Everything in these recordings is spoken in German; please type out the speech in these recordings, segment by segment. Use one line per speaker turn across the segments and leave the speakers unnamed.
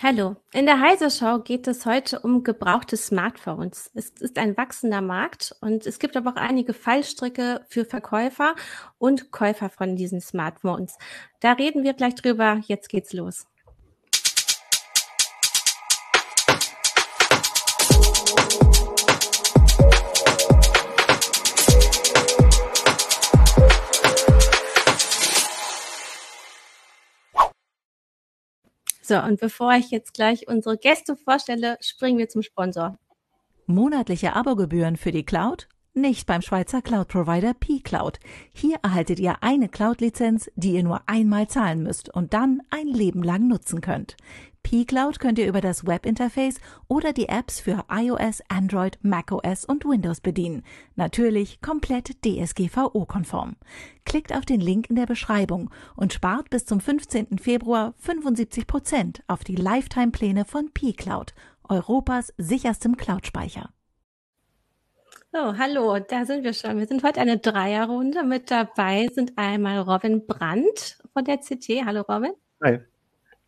Hallo. In der Heise Show geht es heute um gebrauchte Smartphones. Es ist ein wachsender Markt und es gibt aber auch einige Fallstricke für Verkäufer und Käufer von diesen Smartphones. Da reden wir gleich drüber. Jetzt geht's los. So, und bevor ich jetzt gleich unsere Gäste vorstelle, springen wir zum Sponsor.
Monatliche Abogebühren für die Cloud? Nicht beim Schweizer Cloud-Provider P-Cloud. Hier erhaltet ihr eine Cloud-Lizenz, die ihr nur einmal zahlen müsst und dann ein Leben lang nutzen könnt. P-Cloud könnt ihr über das Webinterface oder die Apps für iOS, Android, macOS und Windows bedienen. Natürlich komplett DSGVO-konform. Klickt auf den Link in der Beschreibung und spart bis zum 15. Februar 75 Prozent auf die Lifetime-Pläne von P-Cloud, Europas sicherstem Cloud-Speicher.
So, hallo, da sind wir schon. Wir sind heute eine Dreierrunde. Mit dabei sind einmal Robin Brandt von der CT. Hallo Robin.
Hi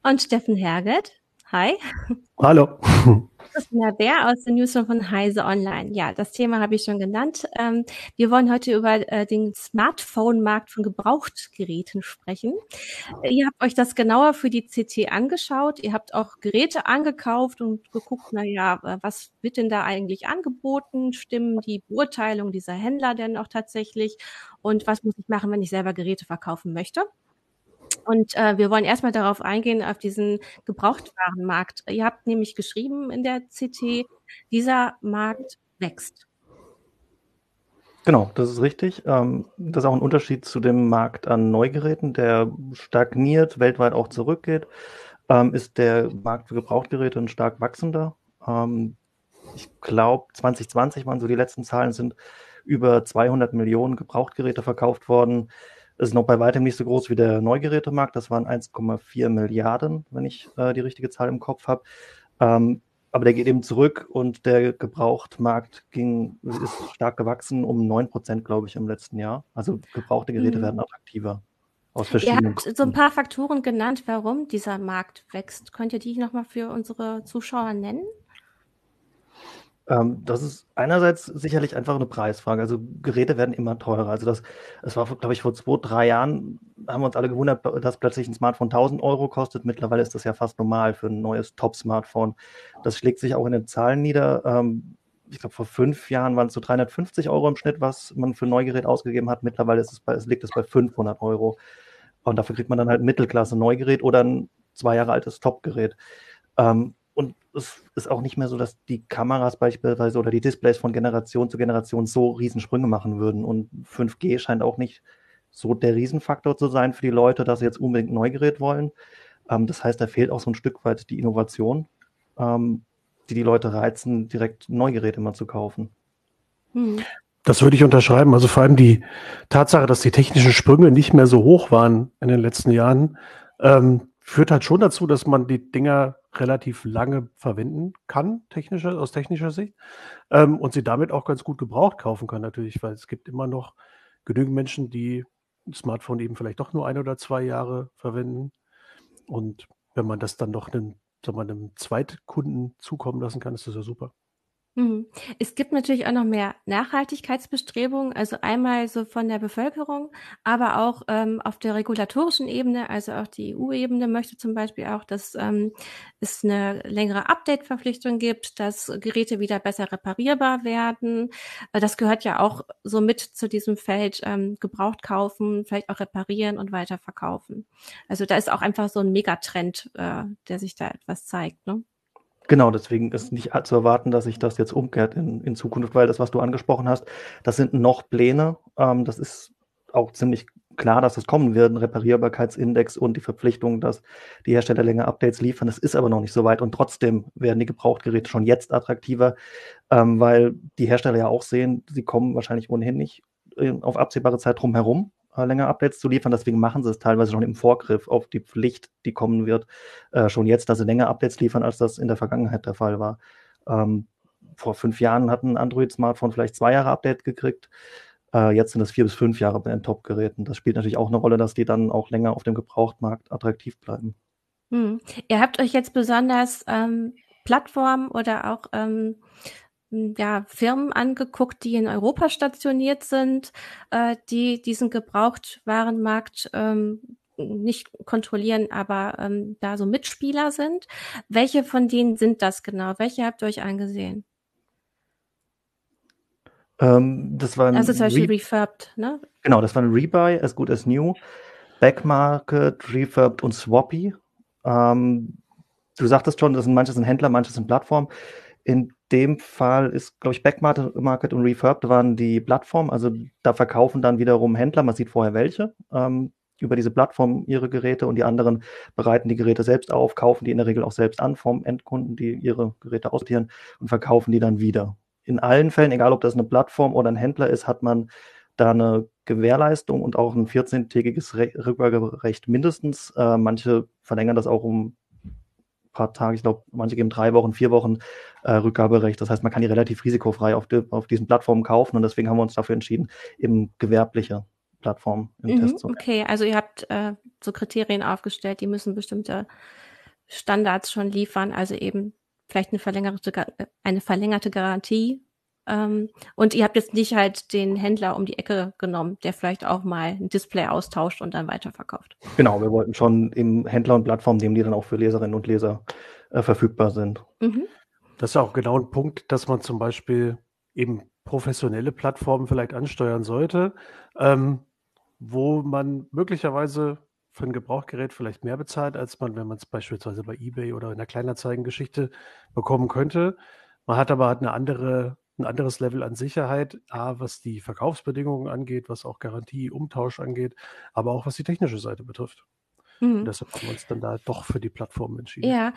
und Steffen Herget. Hi.
Hallo.
Christina Bär aus der Newsroom von Heise Online. Ja, das Thema habe ich schon genannt. Ähm, wir wollen heute über äh, den Smartphone-Markt von Gebrauchtgeräten sprechen. Äh, ihr habt euch das genauer für die CT angeschaut. Ihr habt auch Geräte angekauft und geguckt, na ja, äh, was wird denn da eigentlich angeboten? Stimmen die Beurteilung dieser Händler denn auch tatsächlich? Und was muss ich machen, wenn ich selber Geräte verkaufen möchte? Und äh, wir wollen erstmal darauf eingehen, auf diesen Gebrauchtwarenmarkt. Ihr habt nämlich geschrieben in der CT, dieser Markt wächst.
Genau, das ist richtig. Ähm, das ist auch ein Unterschied zu dem Markt an Neugeräten, der stagniert, weltweit auch zurückgeht. Ähm, ist der Markt für Gebrauchtgeräte ein stark wachsender. Ähm, ich glaube, 2020 waren so die letzten Zahlen, sind über 200 Millionen Gebrauchtgeräte verkauft worden. Ist noch bei weitem nicht so groß wie der Neugerätemarkt. Das waren 1,4 Milliarden, wenn ich äh, die richtige Zahl im Kopf habe. Ähm, aber der geht eben zurück und der Gebrauchtmarkt ging, ist stark gewachsen um 9 Prozent, glaube ich, im letzten Jahr. Also gebrauchte Geräte mhm. werden attraktiver.
Aus verschiedenen Ihr habt so ein paar Faktoren genannt, warum dieser Markt wächst. Könnt ihr die nochmal für unsere Zuschauer nennen?
Ähm, das ist einerseits sicherlich einfach eine Preisfrage. Also Geräte werden immer teurer. Also das, das war, glaube ich, vor zwei, drei Jahren haben wir uns alle gewundert, dass plötzlich ein Smartphone 1000 Euro kostet. Mittlerweile ist das ja fast normal für ein neues Top-Smartphone. Das schlägt sich auch in den Zahlen nieder. Ähm, ich glaube, vor fünf Jahren waren es so 350 Euro im Schnitt, was man für ein Neugerät ausgegeben hat. Mittlerweile ist es bei, liegt es bei 500 Euro. Und dafür kriegt man dann halt Mittelklasse-Neugerät oder ein zwei Jahre altes Top-Gerät. Ähm, und es ist auch nicht mehr so, dass die Kameras beispielsweise oder die Displays von Generation zu Generation so Riesensprünge machen würden. Und 5G scheint auch nicht so der Riesenfaktor zu sein für die Leute, dass sie jetzt unbedingt ein Neugerät wollen. Ähm, das heißt, da fehlt auch so ein Stück weit die Innovation, ähm, die die Leute reizen, direkt Neugeräte mal zu kaufen.
Hm. Das würde ich unterschreiben. Also vor allem die Tatsache, dass die technischen Sprünge nicht mehr so hoch waren in den letzten Jahren, ähm, führt halt schon dazu, dass man die Dinger relativ lange verwenden kann, technischer, aus technischer Sicht, ähm, und sie damit auch ganz gut gebraucht kaufen kann, natürlich, weil es gibt immer noch genügend Menschen, die ein Smartphone eben vielleicht doch nur ein oder zwei Jahre verwenden. Und wenn man das dann noch einem, sagen wir, einem Zweitkunden zukommen lassen kann, ist das ja super.
Mhm. Es gibt natürlich auch noch mehr Nachhaltigkeitsbestrebungen, also einmal so von der Bevölkerung, aber auch ähm, auf der regulatorischen Ebene, also auch die EU-Ebene möchte zum Beispiel auch, dass ähm, es eine längere Update-Verpflichtung gibt, dass Geräte wieder besser reparierbar werden. Äh, das gehört ja auch so mit zu diesem Feld ähm, gebraucht kaufen, vielleicht auch reparieren und weiterverkaufen. Also da ist auch einfach so ein Megatrend, äh, der sich da etwas zeigt. Ne?
Genau, deswegen ist nicht zu erwarten, dass sich das jetzt umkehrt in, in Zukunft, weil das, was du angesprochen hast, das sind noch Pläne. Ähm, das ist auch ziemlich klar, dass das kommen wird, ein Reparierbarkeitsindex und die Verpflichtung, dass die Hersteller länger Updates liefern. Das ist aber noch nicht so weit und trotzdem werden die Gebrauchtgeräte schon jetzt attraktiver, ähm, weil die Hersteller ja auch sehen, sie kommen wahrscheinlich ohnehin nicht äh, auf absehbare Zeit drum herum, äh, länger Updates zu liefern. Deswegen machen sie es teilweise schon im Vorgriff auf die Pflicht, die kommen wird, äh, schon jetzt, dass sie länger Updates liefern, als das in der Vergangenheit der Fall war. Ähm, vor fünf Jahren hat ein Android-Smartphone vielleicht zwei Jahre Update gekriegt. Äh, jetzt sind es vier bis fünf Jahre bei den Top-Geräten. Das spielt natürlich auch eine Rolle, dass die dann auch länger auf dem Gebrauchtmarkt attraktiv bleiben.
Hm. Ihr habt euch jetzt besonders ähm, Plattformen oder auch ähm, ja, Firmen angeguckt, die in Europa stationiert sind, äh, die diesen Gebrauchtwarenmarkt ähm, nicht kontrollieren, aber ähm, da so Mitspieler sind. Welche von denen sind das genau? Welche habt ihr euch angesehen?
Ähm, das war
Also zum Beispiel
Re
Refurbed, ne?
genau, das waren Rebuy, As Good As New, Backmarket, Refurbed und Swappy. Ähm, du sagtest schon, das sind manche sind Händler, manche sind Plattformen. In dem Fall ist, glaube ich, Backmarket und Refurbed waren die Plattform. Also da verkaufen dann wiederum Händler, man sieht vorher welche, ähm, über diese Plattform ihre Geräte und die anderen bereiten die Geräte selbst auf, kaufen die in der Regel auch selbst an vom Endkunden, die ihre Geräte aussortieren und verkaufen die dann wieder. In allen Fällen, egal ob das eine Plattform oder ein Händler ist, hat man da eine Gewährleistung und auch ein 14-tägiges Rückgaberecht mindestens. Äh, manche verlängern das auch um paar Tage. Ich glaube, manche geben drei Wochen, vier Wochen äh, Rückgaberecht. Das heißt, man kann die relativ risikofrei auf, die, auf diesen Plattformen kaufen und deswegen haben wir uns dafür entschieden, eben gewerbliche Plattformen im
Mhm,
Test zu
okay, also ihr habt äh, so Kriterien aufgestellt, die müssen bestimmte Standards schon liefern, also eben vielleicht eine verlängerte, äh, eine verlängerte Garantie. Ähm, und ihr habt jetzt nicht halt den Händler um die Ecke genommen, der vielleicht auch mal ein Display austauscht und dann weiterverkauft.
Genau, wir wollten schon eben Händler und Plattformen nehmen, die dann auch für Leserinnen und Leser äh, verfügbar sind.
Mhm.
Das ist auch genau ein Punkt, dass man zum Beispiel eben professionelle Plattformen vielleicht ansteuern sollte, ähm, wo man möglicherweise für ein Gebrauchgerät vielleicht mehr bezahlt, als man, wenn man es beispielsweise bei eBay oder in der Kleinanzeigengeschichte bekommen könnte. Man hat aber eine andere, ein anderes Level an Sicherheit, A, was die Verkaufsbedingungen angeht, was auch Garantie, Umtausch angeht, aber auch was die technische Seite betrifft.
Mhm.
deshalb haben wir uns dann da doch für die Plattform entschieden.
Ja,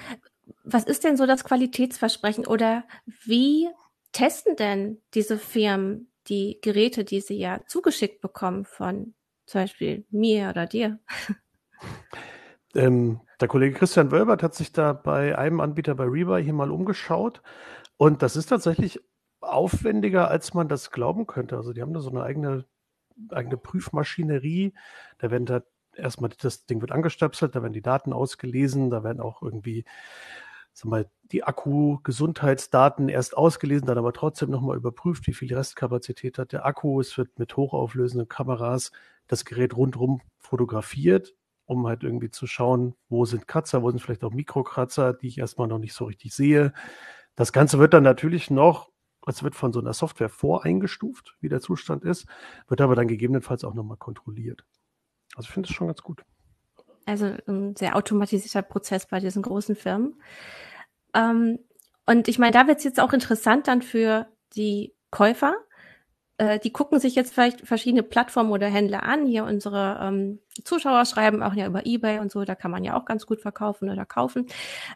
was ist denn so das Qualitätsversprechen oder wie testen denn diese Firmen die Geräte, die sie ja zugeschickt bekommen von zum Beispiel mir oder dir?
Ähm, der Kollege Christian Wölbert hat sich da bei einem Anbieter bei Rebuy hier mal umgeschaut. Und das ist tatsächlich aufwendiger, als man das glauben könnte. Also die haben da so eine eigene, eigene Prüfmaschinerie. Da werden da erstmal, das Ding wird angestöpselt, da werden die Daten ausgelesen, da werden auch irgendwie, sag mal, die Akku-Gesundheitsdaten erst ausgelesen, dann aber trotzdem nochmal überprüft, wie viel Restkapazität hat der Akku. Es wird mit hochauflösenden Kameras das Gerät rundherum fotografiert, um halt irgendwie zu schauen, wo sind Kratzer, wo sind vielleicht auch Mikrokratzer, die ich erstmal noch nicht so richtig sehe. Das Ganze wird dann natürlich noch, es wird von so einer Software voreingestuft, wie der Zustand ist, wird aber dann gegebenenfalls auch nochmal kontrolliert. Also ich finde es schon ganz gut.
Also ein sehr automatisierter Prozess bei diesen großen Firmen. Ähm, und ich meine, da wird es jetzt auch interessant dann für die Käufer. Äh, die gucken sich jetzt vielleicht verschiedene Plattformen oder Händler an. Hier unsere ähm, Zuschauer schreiben auch ja über Ebay und so, da kann man ja auch ganz gut verkaufen oder kaufen.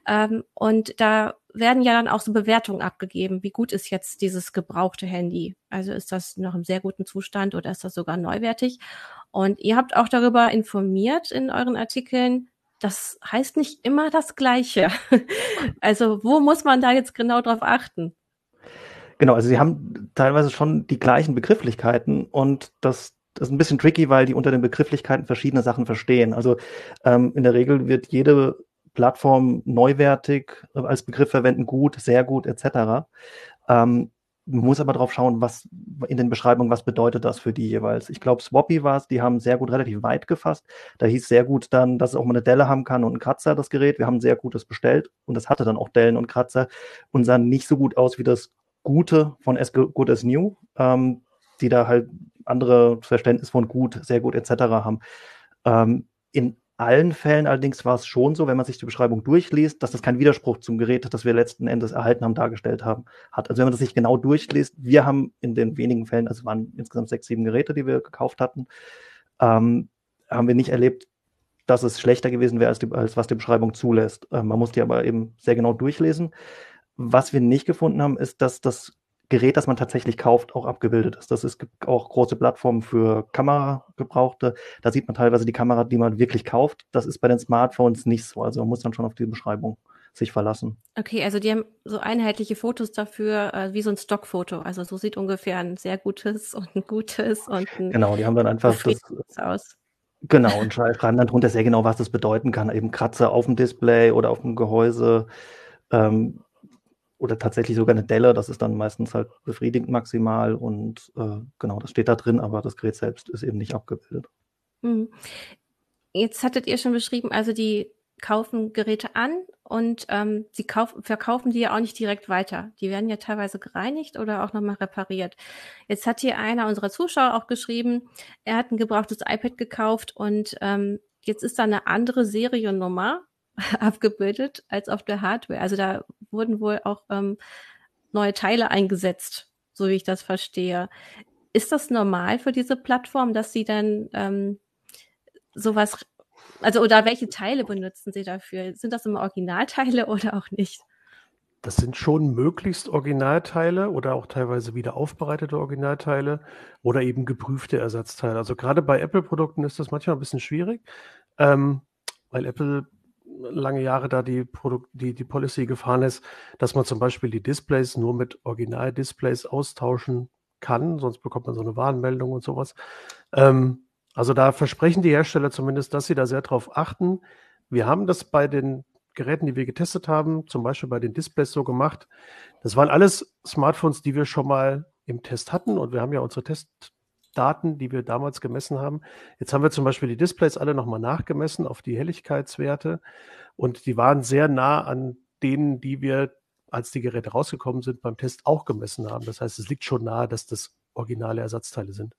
Ähm, und da werden ja dann auch so Bewertungen abgegeben. Wie gut ist jetzt dieses gebrauchte Handy? Also ist das noch im sehr guten Zustand oder ist das sogar neuwertig? Und ihr habt auch darüber informiert in euren Artikeln. Das heißt nicht immer das Gleiche. Also wo muss man da jetzt genau drauf achten?
Genau, also sie haben teilweise schon die gleichen Begrifflichkeiten und das, das ist ein bisschen tricky, weil die unter den Begrifflichkeiten verschiedene Sachen verstehen. Also ähm, in der Regel wird jede Plattform neuwertig äh, als Begriff verwenden, gut, sehr gut etc. Ähm, muss aber drauf schauen, was in den Beschreibungen, was bedeutet das für die jeweils. Ich glaube, Swappy war es, die haben sehr gut relativ weit gefasst. Da hieß sehr gut dann, dass es auch mal eine Delle haben kann und einen Kratzer, das Gerät. Wir haben sehr gutes bestellt und das hatte dann auch Dellen und Kratzer und sah nicht so gut aus wie das Gute von As Good as New, ähm, die da halt andere Verständnis von gut, sehr gut etc. haben. Ähm, in allen Fällen allerdings war es schon so, wenn man sich die Beschreibung durchliest, dass das kein Widerspruch zum Gerät, das wir letzten Endes erhalten haben, dargestellt haben, hat. Also wenn man das sich genau durchliest, wir haben in den wenigen Fällen, also waren insgesamt sechs, sieben Geräte, die wir gekauft hatten, ähm, haben wir nicht erlebt, dass es schlechter gewesen wäre, als, die, als was die Beschreibung zulässt. Ähm, man muss die aber eben sehr genau durchlesen. Was wir nicht gefunden haben, ist, dass das Gerät, das man tatsächlich kauft, auch abgebildet ist. Das ist, es gibt auch große Plattformen für Kameragebrauchte. Da sieht man teilweise die Kamera, die man wirklich kauft. Das ist bei den Smartphones nicht so. Also man muss dann schon auf die Beschreibung sich verlassen.
Okay, also die haben so einheitliche Fotos dafür, äh, wie so ein Stockfoto. Also so sieht ungefähr ein sehr gutes und ein gutes und ein
Genau, die haben dann einfach das,
aus.
Genau, und schreiben dann drunter sehr genau, was das bedeuten kann. Eben Kratzer auf dem Display oder auf dem Gehäuse ähm, oder tatsächlich sogar eine Delle. Das ist dann meistens halt befriedigend maximal und äh, genau, das steht da drin, aber das Gerät selbst ist eben nicht abgebildet.
Mhm. Jetzt hattet ihr schon beschrieben, also die kaufen Geräte an und ähm, sie kaufen, verkaufen die ja auch nicht direkt weiter. Die werden ja teilweise gereinigt oder auch nochmal repariert. Jetzt hat hier einer unserer Zuschauer auch geschrieben, er hat ein gebrauchtes iPad gekauft und ähm, jetzt ist da eine andere Seriennummer abgebildet als auf der Hardware. Also da wurden wohl auch ähm, neue Teile eingesetzt, so wie ich das verstehe. Ist das normal für diese Plattform, dass sie dann ähm, sowas also oder welche Teile benutzen Sie dafür? Sind das immer Originalteile oder auch nicht?
Das sind schon möglichst Originalteile oder auch teilweise wieder aufbereitete Originalteile oder eben geprüfte Ersatzteile. Also gerade bei Apple-Produkten ist das manchmal ein bisschen schwierig, ähm, weil Apple lange Jahre da die, Produkt, die, die Policy gefahren ist, dass man zum Beispiel die Displays nur mit Original-Displays austauschen kann, sonst bekommt man so eine Warnmeldung und sowas. Ähm, also da versprechen die Hersteller zumindest, dass sie da sehr drauf achten. Wir haben das bei den Geräten, die wir getestet haben, zum Beispiel bei den Displays so gemacht. Das waren alles Smartphones, die wir schon mal im Test hatten und wir haben ja unsere Testdaten, die wir damals gemessen haben. Jetzt haben wir zum Beispiel die Displays alle nochmal nachgemessen auf die Helligkeitswerte und die waren sehr nah an denen, die wir, als die Geräte rausgekommen sind, beim Test auch gemessen haben. Das heißt, es liegt schon nahe, dass das originale Ersatzteile sind.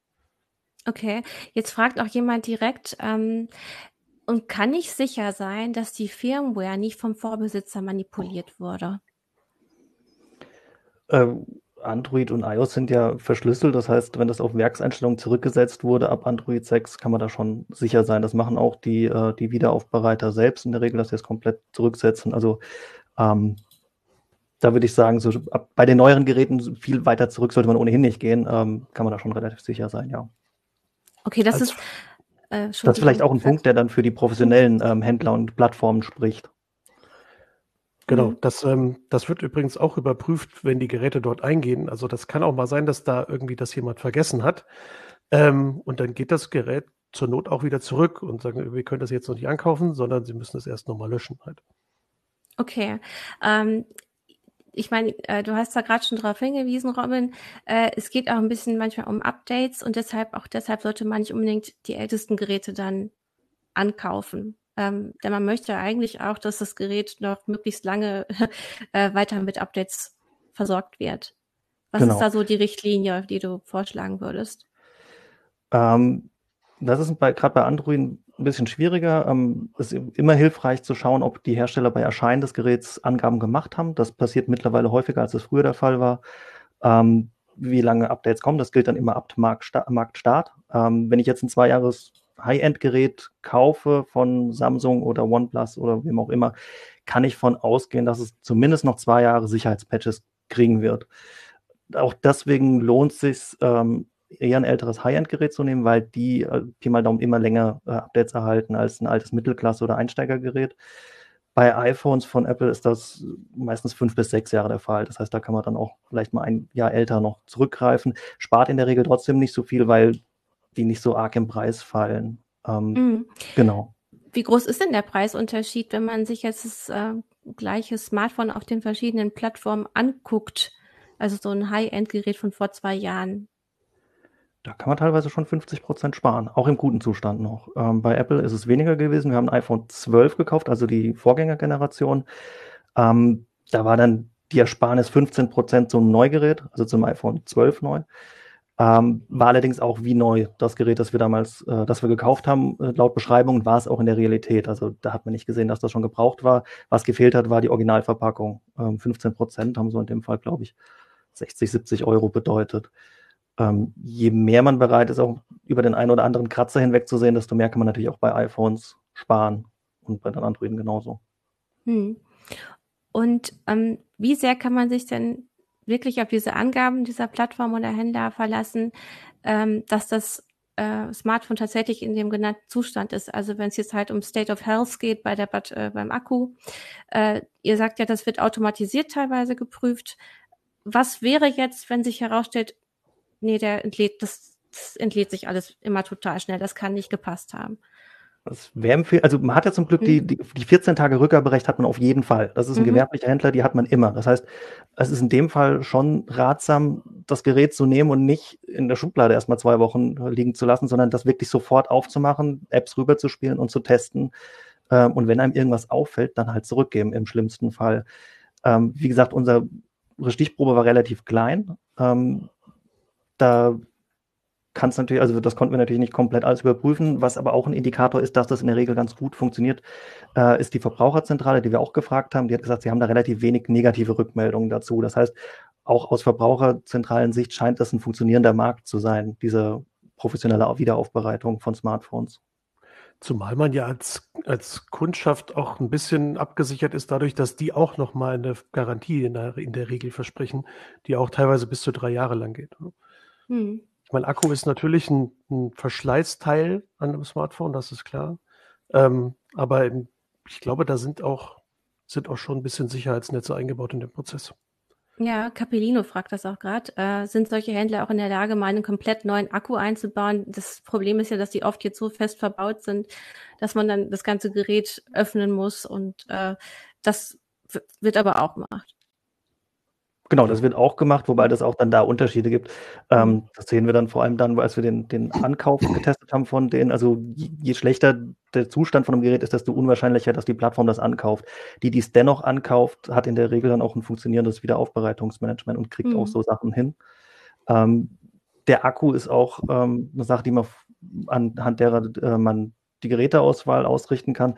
Okay, jetzt fragt auch jemand direkt, ähm, und kann ich sicher sein, dass die Firmware nicht vom Vorbesitzer manipuliert wurde?
Ähm, Android und iOS sind ja verschlüsselt. Das heißt, wenn das auf Werkseinstellungen zurückgesetzt wurde ab Android 6, kann man da schon sicher sein. Das machen auch die, äh, die Wiederaufbereiter selbst in der Regel, dass sie es komplett zurücksetzen. Also ähm, da würde ich sagen, so ab, bei den neueren Geräten viel weiter zurück sollte man ohnehin nicht gehen. Ähm, kann man da schon relativ sicher sein, ja.
Okay, das also, ist.
Äh, das ist vielleicht auch ein Punkt, der dann für die professionellen ähm, Händler und Plattformen spricht.
Genau, mhm. das, ähm, das wird übrigens auch überprüft, wenn die Geräte dort eingehen. Also das kann auch mal sein, dass da irgendwie das jemand vergessen hat. Ähm, und dann geht das Gerät zur Not auch wieder zurück und sagen, wir können das jetzt noch nicht ankaufen, sondern sie müssen es erst nochmal löschen halt.
Okay. Ähm, ich meine, äh, du hast da gerade schon darauf hingewiesen, Robin, äh, es geht auch ein bisschen manchmal um Updates und deshalb, auch deshalb sollte man nicht unbedingt die ältesten Geräte dann ankaufen. Ähm, denn man möchte eigentlich auch, dass das Gerät noch möglichst lange äh, weiter mit Updates versorgt wird. Was genau. ist da so die Richtlinie, die du vorschlagen würdest?
Ähm, das ist gerade bei Android ein bisschen schwieriger. Ähm, es ist immer hilfreich zu schauen, ob die Hersteller bei Erscheinen des Geräts Angaben gemacht haben. Das passiert mittlerweile häufiger, als es früher der Fall war. Ähm, wie lange Updates kommen, das gilt dann immer ab Marktstart. Ähm, wenn ich jetzt ein zwei Jahres High-End-Gerät kaufe von Samsung oder OnePlus oder wem auch immer, kann ich von ausgehen, dass es zumindest noch zwei Jahre Sicherheitspatches kriegen wird. Auch deswegen lohnt es sich, ähm, eher ein älteres High-End-Gerät zu nehmen, weil die äh, Pi mal Daumen immer länger äh, Updates erhalten als ein altes Mittelklasse- oder Einsteigergerät. Bei iPhones von Apple ist das meistens fünf bis sechs Jahre der Fall. Das heißt, da kann man dann auch vielleicht mal ein Jahr älter noch zurückgreifen. Spart in der Regel trotzdem nicht so viel, weil die nicht so arg im Preis fallen. Ähm, mhm. Genau.
Wie groß ist denn der Preisunterschied, wenn man sich jetzt das äh, gleiche Smartphone auf den verschiedenen Plattformen anguckt? Also so ein High-End-Gerät von vor zwei Jahren.
Da kann man teilweise schon 50 Prozent sparen, auch im guten Zustand noch. Ähm, bei Apple ist es weniger gewesen. Wir haben ein iPhone 12 gekauft, also die Vorgängergeneration. Ähm, da war dann die Ersparnis 15 Prozent zum Neugerät, also zum iPhone 12 neu. Ähm, war allerdings auch wie neu das Gerät, das wir damals, äh, das wir gekauft haben, äh, laut Beschreibung, war es auch in der Realität. Also da hat man nicht gesehen, dass das schon gebraucht war. Was gefehlt hat, war die Originalverpackung. Ähm, 15 Prozent haben so in dem Fall, glaube ich, 60, 70 Euro bedeutet ähm, je mehr man bereit ist, auch über den einen oder anderen Kratzer hinwegzusehen, desto mehr kann man natürlich auch bei iPhones sparen und bei den Androiden genauso. Hm.
Und ähm, wie sehr kann man sich denn wirklich auf diese Angaben dieser Plattform oder Händler verlassen, ähm, dass das äh, Smartphone tatsächlich in dem genannten Zustand ist. Also wenn es jetzt halt um State of Health geht bei der äh, beim Akku, äh, ihr sagt ja, das wird automatisiert teilweise geprüft. Was wäre jetzt, wenn sich herausstellt, nee, der entlädt, das das entlädt sich alles immer total schnell. Das kann nicht gepasst haben.
Das wäre also man hat ja zum Glück die, die, die 14 Tage Rückgaberecht hat man auf jeden Fall. Das ist ein mhm. gewerblicher Händler, die hat man immer. Das heißt, es ist in dem Fall schon ratsam, das Gerät zu nehmen und nicht in der Schublade erstmal zwei Wochen liegen zu lassen, sondern das wirklich sofort aufzumachen, Apps rüberzuspielen und zu testen. Ähm, und wenn einem irgendwas auffällt, dann halt zurückgeben im schlimmsten Fall. Ähm, wie gesagt, unsere Stichprobe war relativ klein. Ähm, da kann es natürlich, also das konnten wir natürlich nicht komplett alles überprüfen. Was aber auch ein Indikator ist, dass das in der Regel ganz gut funktioniert, äh, ist die Verbraucherzentrale, die wir auch gefragt haben. Die hat gesagt, sie haben da relativ wenig negative Rückmeldungen dazu. Das heißt, auch aus verbraucherzentralen Sicht scheint das ein funktionierender Markt zu sein, diese professionelle Wiederaufbereitung von Smartphones.
Zumal man ja als, als Kundschaft auch ein bisschen abgesichert ist, dadurch, dass die auch nochmal eine Garantie in der, in der Regel versprechen, die auch teilweise bis zu drei Jahre lang geht. Hm. Ich meine, Akku ist natürlich ein, ein Verschleißteil an einem Smartphone, das ist klar. Ähm, aber ich glaube, da sind auch, sind auch schon ein bisschen Sicherheitsnetze eingebaut in den Prozess.
Ja, Capellino fragt das auch gerade. Äh, sind solche Händler auch in der Lage, mal einen komplett neuen Akku einzubauen? Das Problem ist ja, dass die oft jetzt so fest verbaut sind, dass man dann das ganze Gerät öffnen muss und äh, das wird aber auch gemacht.
Genau, das wird auch gemacht, wobei das auch dann da Unterschiede gibt. Ähm, mhm. das sehen wir dann vor allem dann, als wir den, den Ankauf getestet haben von denen. Also je, je, schlechter der Zustand von einem Gerät ist, desto unwahrscheinlicher, dass die Plattform das ankauft. Die, die es dennoch ankauft, hat in der Regel dann auch ein funktionierendes Wiederaufbereitungsmanagement und kriegt mhm. auch so Sachen hin. Ähm, der Akku ist auch ähm, eine Sache, die man anhand derer äh, man die Geräteauswahl ausrichten kann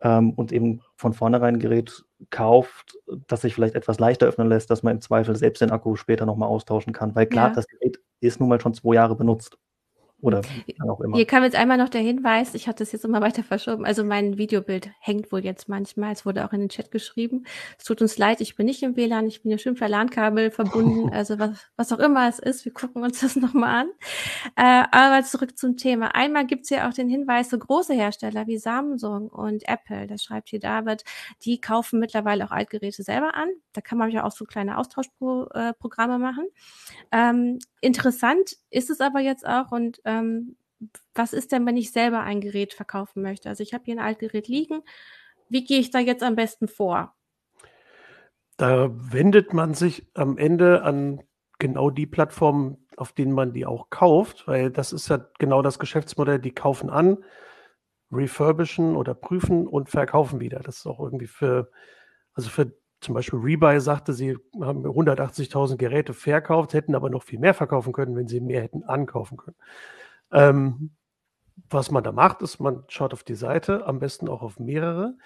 ähm, und eben von vornherein ein Gerät kauft, das sich vielleicht etwas leichter öffnen lässt, dass man im Zweifel selbst den Akku später nochmal austauschen kann. Weil klar, ja. das Gerät ist nun mal schon zwei Jahre benutzt. Oder
auch immer. Hier kam jetzt einmal noch der Hinweis, ich hatte es jetzt immer weiter verschoben. Also mein Videobild hängt wohl jetzt manchmal. Es wurde auch in den Chat geschrieben. Es tut uns leid, ich bin nicht im WLAN, ich bin ja schön per LAN-Kabel verbunden. Also was, was auch immer es ist, wir gucken uns das nochmal an. Äh, aber zurück zum Thema. Einmal gibt es ja auch den Hinweis, so große Hersteller wie Samsung und Apple, das schreibt hier David, die kaufen mittlerweile auch Altgeräte selber an. Da kann man ja auch so kleine Austauschprogramme machen. Ähm, interessant ist es aber jetzt auch und ähm, was ist denn, wenn ich selber ein Gerät verkaufen möchte? Also ich habe hier ein Altgerät liegen. Wie gehe ich da jetzt am besten vor?
Da wendet man sich am Ende an genau die Plattformen, auf denen man die auch kauft, weil das ist ja genau das Geschäftsmodell, die kaufen an, refurbischen oder prüfen und verkaufen wieder. Das ist auch irgendwie für, also für zum Beispiel Rebuy sagte, sie haben 180.000 Geräte verkauft, hätten aber noch viel mehr verkaufen können, wenn sie mehr hätten ankaufen können. Ähm, was man da macht, ist, man schaut auf die Seite, am besten auch auf mehrere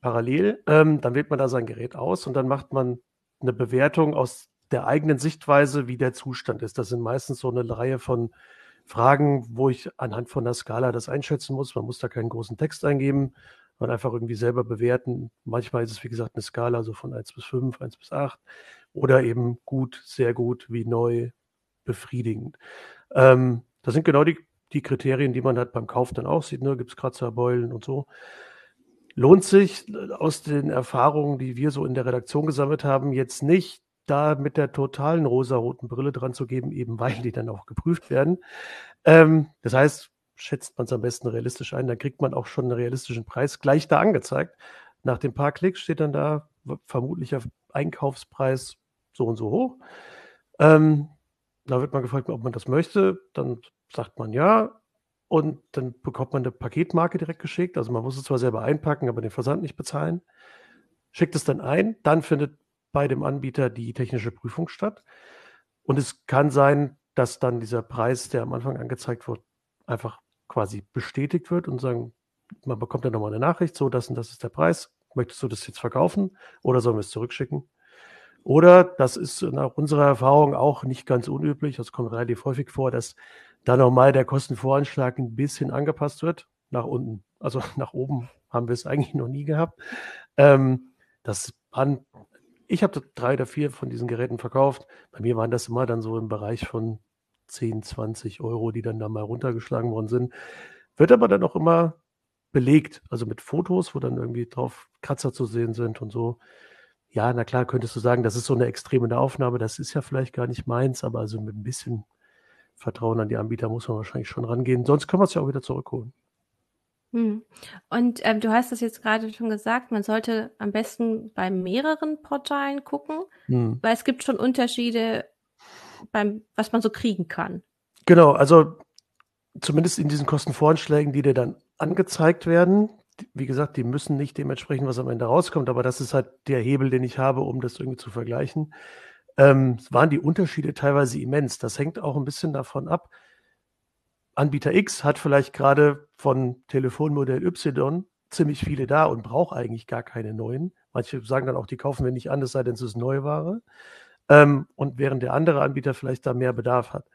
parallel. Ähm, dann wählt man da sein Gerät aus und dann macht man eine Bewertung aus der eigenen Sichtweise, wie der Zustand ist. Das sind meistens so eine Reihe von Fragen, wo ich anhand von der Skala das einschätzen muss. Man muss da keinen großen Text eingeben, man einfach irgendwie selber bewerten. Manchmal ist es, wie gesagt, eine Skala so von 1 bis 5, 1 bis 8 oder eben gut, sehr gut, wie neu, befriedigend. Ähm, das sind genau die, die Kriterien, die man halt beim Kauf dann auch sieht. Ne? Gibt es Kratzer, Beulen und so. Lohnt sich äh, aus den Erfahrungen, die wir so in der Redaktion gesammelt haben, jetzt nicht da mit der totalen rosa-roten Brille dran zu geben, eben weil die dann auch geprüft werden. Ähm, das heißt, schätzt man es am besten realistisch ein, dann kriegt man auch schon einen realistischen Preis gleich da angezeigt. Nach den paar Klicks steht dann da vermutlicher Einkaufspreis so und so hoch. Ähm, da wird man gefragt, ob man das möchte. Dann sagt man ja. Und dann bekommt man eine Paketmarke direkt geschickt. Also man muss es zwar selber einpacken, aber den Versand nicht bezahlen. Schickt es dann ein. Dann findet bei dem Anbieter die technische Prüfung statt. Und es kann sein, dass dann dieser Preis, der am Anfang angezeigt wird, einfach quasi bestätigt wird und sagen, man bekommt dann nochmal eine Nachricht, so das und das ist der Preis. Möchtest du das jetzt verkaufen oder sollen wir es zurückschicken? Oder, das ist nach unserer Erfahrung auch nicht ganz unüblich, das kommt relativ häufig vor, dass da nochmal der Kostenvoranschlag ein bisschen angepasst wird, nach unten. Also nach oben haben wir es eigentlich noch nie gehabt. Ähm, das an, ich habe drei oder vier von diesen Geräten verkauft. Bei mir waren das immer dann so im Bereich von 10, 20 Euro, die dann da mal runtergeschlagen worden sind. Wird aber dann auch immer belegt, also mit Fotos, wo dann irgendwie drauf Kratzer zu sehen sind und so. Ja, na klar, könntest du sagen, das ist so eine extreme Aufnahme, das ist ja vielleicht gar nicht meins, aber also mit ein bisschen Vertrauen an die Anbieter muss man wahrscheinlich schon rangehen. Sonst kann man es ja auch wieder zurückholen.
Hm. Und ähm, du hast das jetzt gerade schon gesagt, man sollte am besten bei mehreren Portalen gucken, hm. weil es gibt schon Unterschiede beim, was man so kriegen kann.
Genau, also zumindest in diesen Kostenvoranschlägen, die dir dann angezeigt werden. Wie gesagt, die müssen nicht dementsprechend, was am Ende rauskommt, aber das ist halt der Hebel, den ich habe, um das irgendwie zu vergleichen. Ähm, waren die Unterschiede teilweise immens. Das hängt auch ein bisschen davon ab. Anbieter X hat vielleicht gerade von Telefonmodell Y ziemlich viele da und braucht eigentlich gar keine neuen. Manche sagen dann auch, die kaufen wir nicht an, es sei denn, es ist Neuware. Ähm, und während der andere Anbieter vielleicht da mehr Bedarf hat.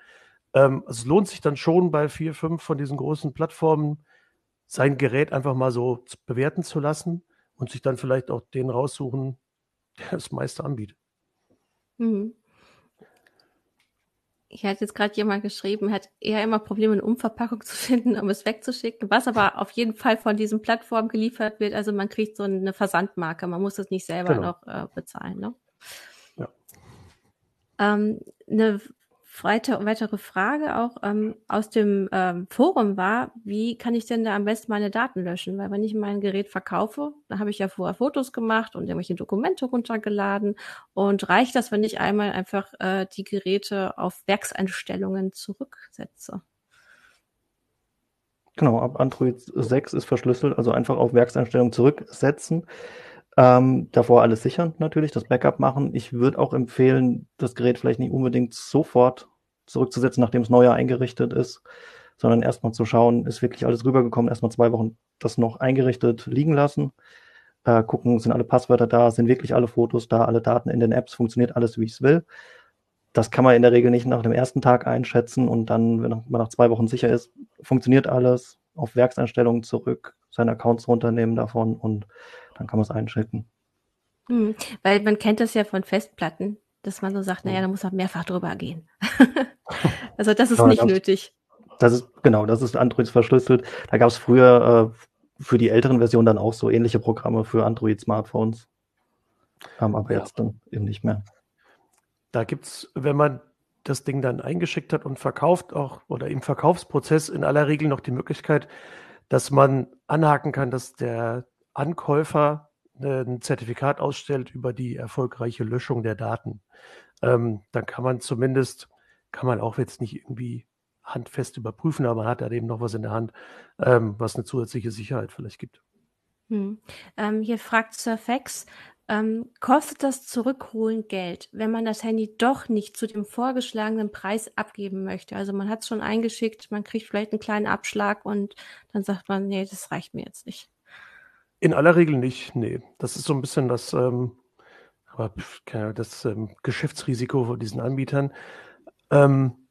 Ähm, es lohnt sich dann schon bei vier, fünf von diesen großen Plattformen, sein Gerät einfach mal so bewerten zu lassen und sich dann vielleicht auch den raussuchen, der das meiste anbietet. Mhm.
Ich hatte jetzt gerade jemand geschrieben, hat eher immer Probleme, eine Umverpackung zu finden, um es wegzuschicken, was aber auf jeden Fall von diesen Plattformen geliefert wird. Also man kriegt so eine Versandmarke, man muss das nicht selber genau. noch äh, bezahlen. Ne? Ja. Ähm, eine weiter, weitere Frage auch ähm, aus dem ähm, Forum war, wie kann ich denn da am besten meine Daten löschen? Weil wenn ich mein Gerät verkaufe, dann habe ich ja vorher Fotos gemacht und irgendwelche Dokumente runtergeladen. Und reicht das, wenn ich einmal einfach äh, die Geräte auf Werkseinstellungen zurücksetze?
Genau, ab Android 6 ist verschlüsselt, also einfach auf Werkseinstellungen zurücksetzen. Ähm, davor alles sichern natürlich, das Backup machen. Ich würde auch empfehlen, das Gerät vielleicht nicht unbedingt sofort zurückzusetzen, nachdem es neuer eingerichtet ist, sondern erstmal zu schauen, ist wirklich alles rübergekommen, erstmal zwei Wochen das noch eingerichtet liegen lassen, äh, gucken, sind alle Passwörter da, sind wirklich alle Fotos da, alle Daten in den Apps, funktioniert alles, wie ich es will. Das kann man in der Regel nicht nach dem ersten Tag einschätzen und dann, wenn man nach zwei Wochen sicher ist, funktioniert alles, auf Werkseinstellungen zurück, seine Accounts runternehmen davon und dann kann man es einschicken.
Hm, weil man kennt das ja von Festplatten dass man so sagt, naja, da muss man mehrfach drüber gehen. also das ist ja, nicht das, nötig.
Das ist, genau, das ist Android verschlüsselt. Da gab es früher äh, für die älteren Versionen dann auch so ähnliche Programme für Android-Smartphones. Ähm, aber ja. jetzt dann eben nicht mehr.
Da gibt es, wenn man das Ding dann eingeschickt hat und verkauft auch oder im Verkaufsprozess in aller Regel noch die Möglichkeit, dass man anhaken kann, dass der Ankäufer ein Zertifikat ausstellt über die erfolgreiche Löschung der Daten. Ähm, dann kann man zumindest, kann man auch jetzt nicht irgendwie handfest überprüfen, aber man hat da eben noch was in der Hand, ähm, was eine zusätzliche Sicherheit vielleicht gibt.
Hm. Ähm, hier fragt Surfax, ähm, kostet das Zurückholen Geld, wenn man das Handy doch nicht zu dem vorgeschlagenen Preis abgeben möchte? Also man hat es schon eingeschickt, man kriegt vielleicht einen kleinen Abschlag und dann sagt man, nee, das reicht mir jetzt nicht.
In aller Regel nicht, nee. Das ist so ein bisschen das, ähm, das ähm, Geschäftsrisiko von diesen Anbietern. Ähm,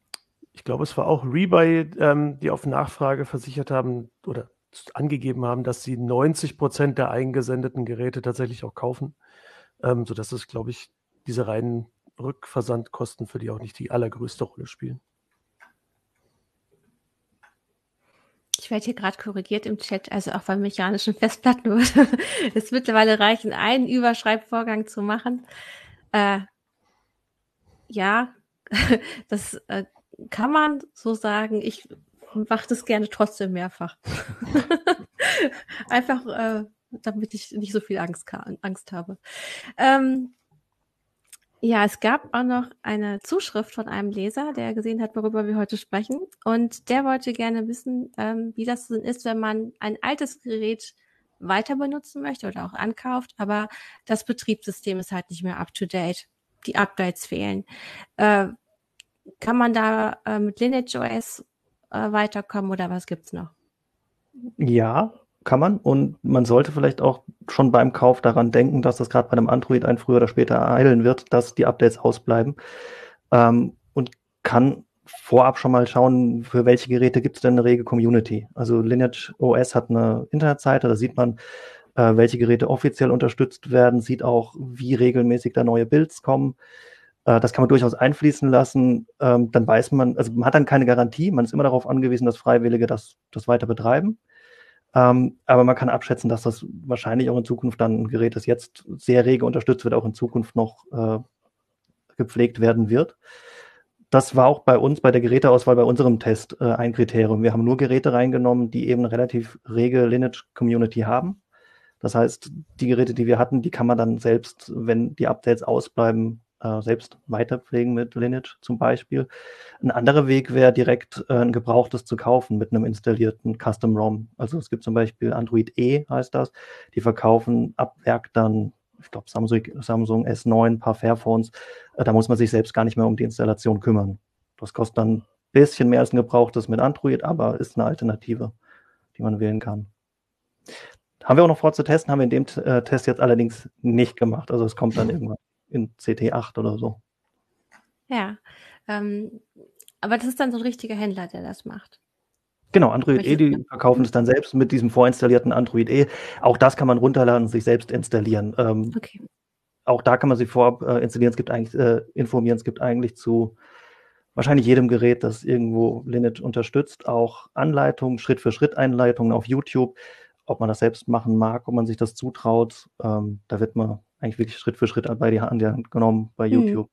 ich glaube, es war auch Rebuy, ähm, die auf Nachfrage versichert haben oder angegeben haben, dass sie 90 Prozent der eingesendeten Geräte tatsächlich auch kaufen, ähm, sodass es, glaube ich, diese reinen Rückversandkosten für die auch nicht die allergrößte Rolle spielen.
Ich werde hier gerade korrigiert im Chat, also auch bei mechanischen Festplatten würde es mittlerweile reichen, einen Überschreibvorgang zu machen. Äh, ja, das äh, kann man so sagen. Ich mache das gerne trotzdem mehrfach. Einfach, äh, damit ich nicht so viel Angst, Angst habe. Ähm, ja, es gab auch noch eine Zuschrift von einem Leser, der gesehen hat, worüber wir heute sprechen. Und der wollte gerne wissen, ähm, wie das denn ist, wenn man ein altes Gerät weiter benutzen möchte oder auch ankauft, aber das Betriebssystem ist halt nicht mehr up to date. Die Updates fehlen. Äh, kann man da äh, mit Lineage OS äh, weiterkommen oder was gibt's noch?
Ja, kann man. Und man sollte vielleicht auch schon beim Kauf daran denken, dass das gerade bei einem Android ein früher oder später ereilen wird, dass die Updates ausbleiben. Ähm, und kann vorab schon mal schauen, für welche Geräte gibt es denn eine rege Community. Also Lineage OS hat eine Internetseite, da sieht man, äh, welche Geräte offiziell unterstützt werden, sieht auch, wie regelmäßig da neue Builds kommen. Äh, das kann man durchaus einfließen lassen. Ähm, dann weiß man, also man hat dann keine Garantie, man ist immer darauf angewiesen, dass Freiwillige das, das weiter betreiben. Ähm, aber man kann abschätzen, dass das wahrscheinlich auch in Zukunft dann ein Gerät, das jetzt sehr rege unterstützt wird, auch in Zukunft noch äh, gepflegt werden wird. das war auch bei uns bei der Geräteauswahl bei unserem Test äh, ein Kriterium. Wir haben nur Geräte reingenommen, die eben eine relativ rege Lineage-Community haben. Das heißt, die Geräte, die wir hatten, die kann man dann selbst, wenn die Updates ausbleiben, äh, selbst weiterpflegen mit Lineage zum Beispiel. Ein anderer Weg wäre direkt äh, ein gebrauchtes zu kaufen mit einem installierten Custom ROM. Also es gibt zum Beispiel Android E heißt das. Die verkaufen ab Werk dann ich glaube, Samsung, Samsung S9, ein paar Fairphones, äh, da muss man sich selbst gar nicht mehr um die Installation kümmern. Das kostet dann ein bisschen mehr als ein gebrauchtes mit Android, aber ist eine Alternative, die man wählen kann. Haben wir auch noch vor zu testen, haben wir in dem äh, Test jetzt allerdings nicht gemacht. Also es kommt dann irgendwann in CT8 oder so.
Ja, ähm, aber das ist dann so ein richtiger Händler, der das macht.
Genau, Android E, die verkaufen es dann selbst mit diesem vorinstallierten Android E. Auch das kann man runterladen und sich selbst installieren. Ähm, okay. Auch da kann man sich vorab äh, installieren. Es gibt eigentlich, äh, informieren, es gibt eigentlich zu wahrscheinlich jedem Gerät, das irgendwo Lineage unterstützt, auch Anleitungen, Schritt für Schritt Einleitungen auf YouTube, ob man das selbst machen mag, ob man sich das zutraut. Ähm, da wird man eigentlich wirklich Schritt für Schritt bei die Hand genommen bei mhm. YouTube.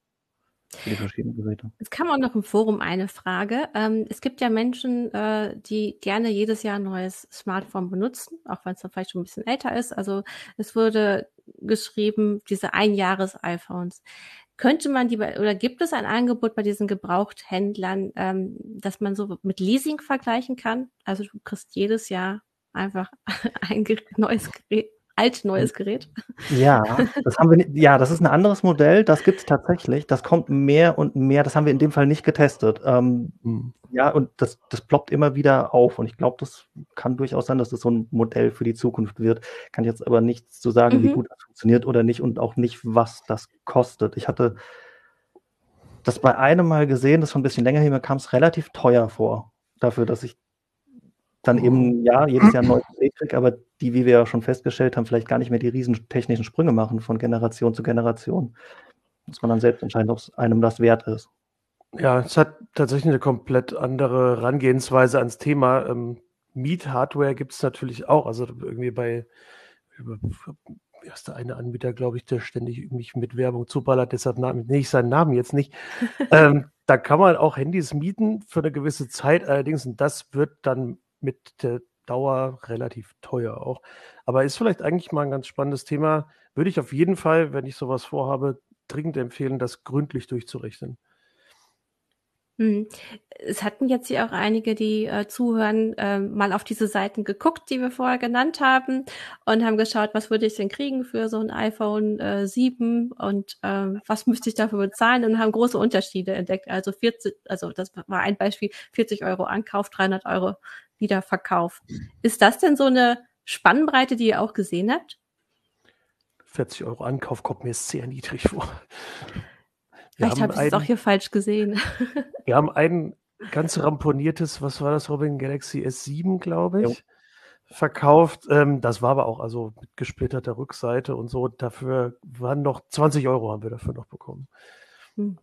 Für die verschiedenen Geräte. Es kam auch noch im Forum eine Frage. Ähm, es gibt ja Menschen, äh, die gerne jedes Jahr ein neues Smartphone benutzen, auch wenn es dann vielleicht schon ein bisschen älter ist. Also es wurde geschrieben, diese Einjahres-iPhones. Könnte man die, oder gibt es ein Angebot bei diesen Gebrauchthändlern, ähm, dass man so mit Leasing vergleichen kann? Also du kriegst jedes Jahr einfach ein neues Gerät, alt neues Gerät.
Ja, das haben wir, ja, das ist ein anderes Modell, das gibt es tatsächlich. Das kommt mehr und mehr, das haben wir in dem Fall nicht getestet. Ähm, mhm. Ja, und das, das ploppt immer wieder auf. Und ich glaube, das kann durchaus sein, dass das so ein Modell für die Zukunft wird. Kann jetzt aber nichts zu sagen, mhm. wie gut das funktioniert oder nicht und auch nicht, was das kostet. Ich hatte das bei einem Mal gesehen, das ist schon ein bisschen länger her, mir kam es relativ teuer vor, dafür, dass ich dann eben, ja, jedes Jahr ein neues Gerät kriege, aber die, wie wir ja schon festgestellt haben, vielleicht gar nicht mehr die riesen technischen Sprünge machen von Generation zu Generation. Muss man dann selbst entscheiden, ob es einem das wert ist.
Ja, es hat tatsächlich eine komplett andere Herangehensweise ans Thema. Ähm, Miet-Hardware gibt es natürlich auch. Also irgendwie bei, wie ist der eine Anbieter, glaube ich, der ständig mich mit Werbung zuballert, deshalb nenne ich seinen Namen jetzt nicht. ähm, da kann man auch Handys mieten für eine gewisse Zeit allerdings und das wird dann mit der Dauer relativ teuer auch. Aber ist vielleicht eigentlich mal ein ganz spannendes Thema. Würde ich auf jeden Fall, wenn ich sowas vorhabe, dringend empfehlen, das gründlich durchzurechnen.
Mhm. Es hatten jetzt hier auch einige, die äh, zuhören, äh, mal auf diese Seiten geguckt, die wir vorher genannt haben und haben geschaut, was würde ich denn kriegen für so ein iPhone äh, 7 und äh, was müsste ich dafür bezahlen und haben große Unterschiede entdeckt. Also 40, also das war ein Beispiel, 40 Euro Ankauf, 300 Euro Wiederverkauf. Ist das denn so eine Spannbreite, die ihr auch gesehen habt?
40 Euro Ankauf kommt mir sehr niedrig vor.
Vielleicht habe ich es auch hier falsch gesehen.
wir haben ein ganz ramponiertes, was war das, Robin Galaxy S7, glaube ich, jo. verkauft. Ähm, das war aber auch also mit gesplitterter Rückseite und so. Dafür waren noch 20 Euro haben wir dafür noch bekommen. Hm.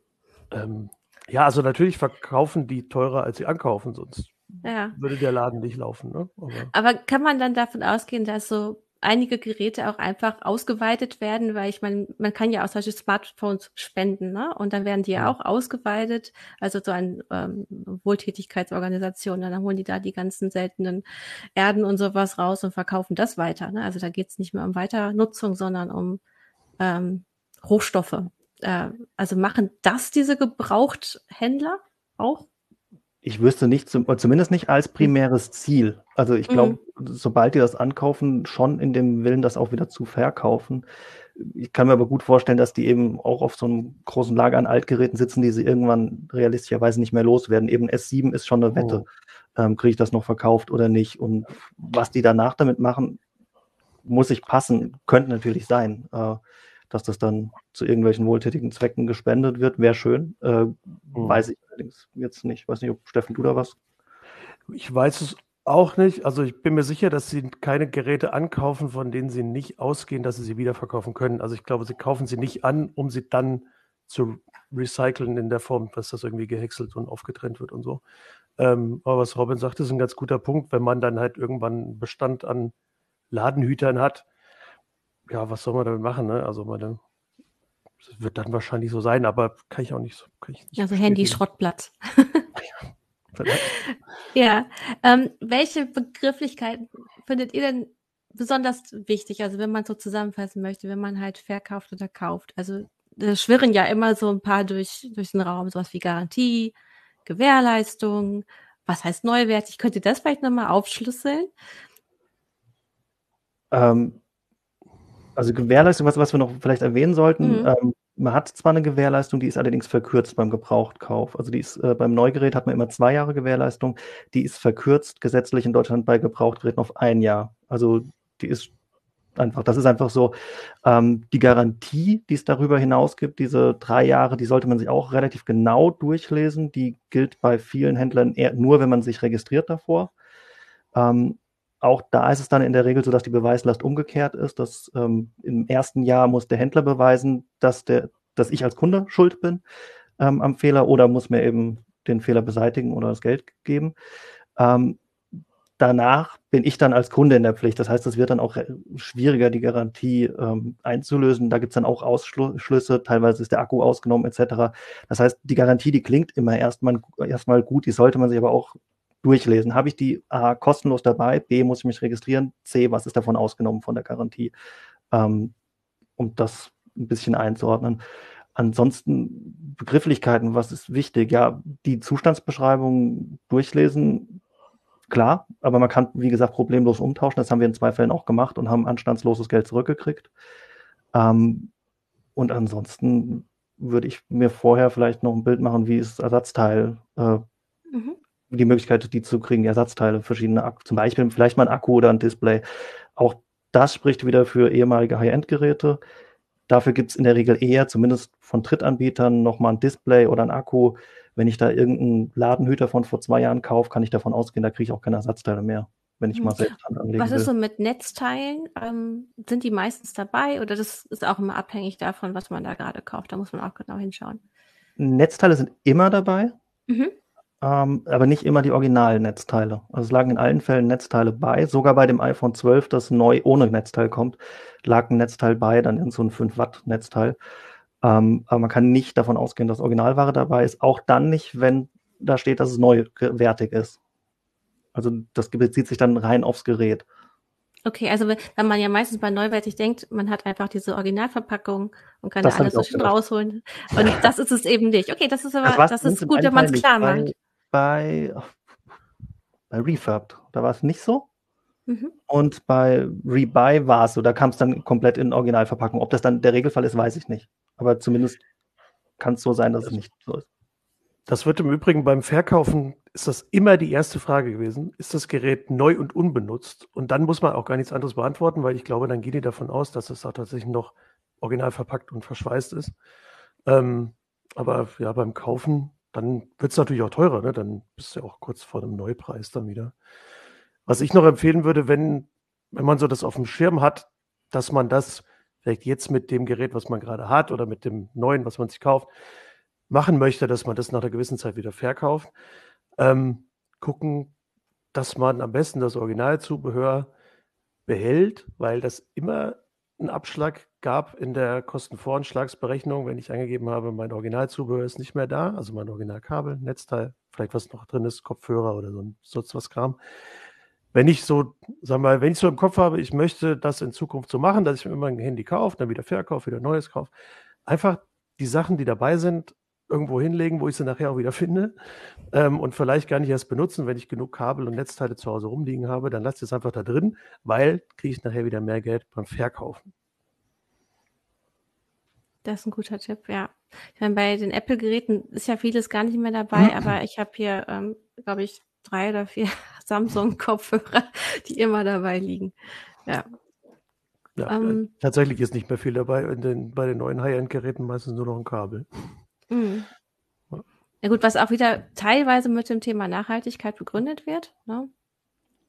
Ähm, ja, also natürlich verkaufen die teurer, als sie ankaufen, sonst ja. würde der Laden nicht laufen. Ne?
Aber, Aber kann man dann davon ausgehen, dass so einige Geräte auch einfach ausgeweitet werden, weil ich meine, man kann ja auch solche Smartphones spenden, ne? Und dann werden die ja, auch ausgeweitet, also so eine ähm, Wohltätigkeitsorganisation, dann holen die da die ganzen seltenen Erden und sowas raus und verkaufen das weiter. Ne? Also da geht es nicht mehr um Weiternutzung, sondern um ähm, Rohstoffe. Äh, also machen das diese Gebrauchthändler auch?
Ich wüsste nicht, zumindest nicht als primäres Ziel. Also ich glaube, mhm. sobald die das ankaufen, schon in dem Willen, das auch wieder zu verkaufen. Ich kann mir aber gut vorstellen, dass die eben auch auf so einem großen Lager an Altgeräten sitzen, die sie irgendwann realistischerweise nicht mehr loswerden. Eben S7 ist schon eine Wette. Oh. Ähm, Kriege ich das noch verkauft oder nicht? Und was die danach damit machen, muss ich passen, könnte natürlich sein. Äh, dass das dann zu irgendwelchen wohltätigen Zwecken gespendet wird, wäre schön. Äh, mhm. Weiß ich allerdings jetzt nicht. Weiß nicht, ob Steffen, du da was?
Ich weiß es auch nicht. Also ich bin mir sicher, dass sie keine Geräte ankaufen, von denen sie nicht ausgehen, dass sie sie wiederverkaufen können. Also ich glaube, sie kaufen sie nicht an, um sie dann zu recyceln in der Form, dass das irgendwie gehäckselt und aufgetrennt wird und so. Ähm, aber was Robin sagt, ist ein ganz guter Punkt. Wenn man dann halt irgendwann einen Bestand an Ladenhütern hat, ja, was soll man damit machen? Ne? Also meine, wird dann wahrscheinlich so sein, aber kann ich auch nicht so. Kann ich
nicht also Handy-Schrottplatz. ja. Ähm, welche Begrifflichkeiten findet ihr denn besonders wichtig? Also wenn man so zusammenfassen möchte, wenn man halt verkauft oder kauft. Also da schwirren ja immer so ein paar durch, durch den Raum, sowas wie Garantie, Gewährleistung, was heißt neuwertig? Könnt ihr das vielleicht nochmal aufschlüsseln?
Ähm, also Gewährleistung, was, was wir noch vielleicht erwähnen sollten, mhm. ähm, man hat zwar eine Gewährleistung, die ist allerdings verkürzt beim Gebrauchtkauf. Also die ist äh, beim Neugerät hat man immer zwei Jahre Gewährleistung, die ist verkürzt gesetzlich in Deutschland bei Gebrauchtgeräten auf ein Jahr. Also die ist einfach, das ist einfach so. Ähm, die Garantie, die es darüber hinaus gibt, diese drei Jahre, die sollte man sich auch relativ genau durchlesen. Die gilt bei vielen Händlern eher nur, wenn man sich registriert davor. Ähm, auch da ist es dann in der Regel so, dass die Beweislast umgekehrt ist. Dass ähm, im ersten Jahr muss der Händler beweisen, dass, der, dass ich als Kunde schuld bin ähm, am Fehler oder muss mir eben den Fehler beseitigen oder das Geld geben. Ähm, danach bin ich dann als Kunde in der Pflicht. Das heißt, es wird dann auch schwieriger, die Garantie ähm, einzulösen. Da gibt es dann auch Ausschlüsse, teilweise ist der Akku ausgenommen etc. Das heißt, die Garantie, die klingt immer erstmal erstmal gut, die sollte man sich aber auch durchlesen. Habe ich die A kostenlos dabei, B muss ich mich registrieren, C, was ist davon ausgenommen von der Garantie, ähm, um das ein bisschen einzuordnen. Ansonsten Begrifflichkeiten, was ist wichtig? Ja, die Zustandsbeschreibung durchlesen, klar, aber man kann, wie gesagt, problemlos umtauschen. Das haben wir in zwei Fällen auch gemacht und haben anstandsloses Geld zurückgekriegt. Ähm, und ansonsten würde ich mir vorher vielleicht noch ein Bild machen, wie ist Ersatzteil äh, mhm die Möglichkeit, die zu kriegen, die Ersatzteile, verschiedene Akku, zum Beispiel vielleicht mal ein Akku oder ein Display. Auch das spricht wieder für ehemalige High-End-Geräte. Dafür gibt es in der Regel eher, zumindest von Drittanbietern, nochmal ein Display oder ein Akku. Wenn ich da irgendeinen Ladenhüter von vor zwei Jahren kaufe, kann ich davon ausgehen, da kriege ich auch keine Ersatzteile mehr, wenn ich hm. mal selbst
anlegen Was ist so mit Netzteilen? Ähm, sind die meistens dabei oder das ist auch immer abhängig davon, was man da gerade kauft? Da muss man auch genau hinschauen.
Netzteile sind immer dabei. Mhm ähm, aber nicht immer die originalen Netzteile. Also es lagen in allen Fällen Netzteile bei. Sogar bei dem iPhone 12, das neu ohne Netzteil kommt, lag ein Netzteil bei, dann in so ein 5 Watt Netzteil. Ähm, aber man kann nicht davon ausgehen, dass Originalware dabei ist. Auch dann nicht, wenn da steht, dass es neuwertig ist. Also das bezieht sich dann rein aufs Gerät.
Okay, also wenn man ja meistens bei neuwertig denkt, man hat einfach diese Originalverpackung und kann das da alles so schön rausholen. Und das ist es eben nicht. Okay, das ist aber, das, das ist gut, wenn man es klar macht
bei, bei Refurbed, da war es nicht so. Mhm. Und bei Rebuy war es so, da kam es dann komplett in Originalverpackung. Ob das dann der Regelfall ist, weiß ich nicht. Aber zumindest kann es so sein, dass es nicht so ist.
Das wird im Übrigen beim Verkaufen, ist das immer die erste Frage gewesen. Ist das Gerät neu und unbenutzt? Und dann muss man auch gar nichts anderes beantworten, weil ich glaube, dann gehen die davon aus, dass es auch tatsächlich noch original verpackt und verschweißt ist. Ähm, aber ja, beim Kaufen dann wird es natürlich auch teurer, ne? Dann bist du ja auch kurz vor dem Neupreis dann wieder. Was ich noch empfehlen würde, wenn, wenn man so das auf dem Schirm hat, dass man das vielleicht jetzt mit dem Gerät, was man gerade hat oder mit dem neuen, was man sich kauft, machen möchte, dass man das nach einer gewissen Zeit wieder verkauft. Ähm, gucken, dass man am besten das Originalzubehör behält, weil das immer einen Abschlag gab in der Kostenvoranschlagsberechnung, wenn ich angegeben habe, mein Originalzubehör ist nicht mehr da, also mein Originalkabel, Netzteil, vielleicht was noch drin ist, Kopfhörer oder so ein sonst was Kram. Wenn ich so, wir mal, wenn ich so im Kopf habe, ich möchte das in Zukunft so machen, dass ich mir immer ein Handy kaufe, dann wieder verkaufe, wieder neues kaufe, einfach die Sachen, die dabei sind, irgendwo hinlegen, wo ich sie nachher auch wieder finde ähm, und vielleicht gar nicht erst benutzen, wenn ich genug Kabel und Netzteile zu Hause rumliegen habe, dann lasst es einfach da drin, weil kriege ich nachher wieder mehr Geld beim Verkaufen.
Das ist ein guter Tipp, ja. Ich meine, bei den Apple-Geräten ist ja vieles gar nicht mehr dabei, mhm. aber ich habe hier, ähm, glaube ich, drei oder vier Samsung-Kopfhörer, die immer dabei liegen. Ja.
Ja, ähm, tatsächlich ist nicht mehr viel dabei. Den, bei den neuen High-End-Geräten meistens nur noch ein Kabel.
Mhm. Ja gut, was auch wieder teilweise mit dem Thema Nachhaltigkeit begründet wird. Ne?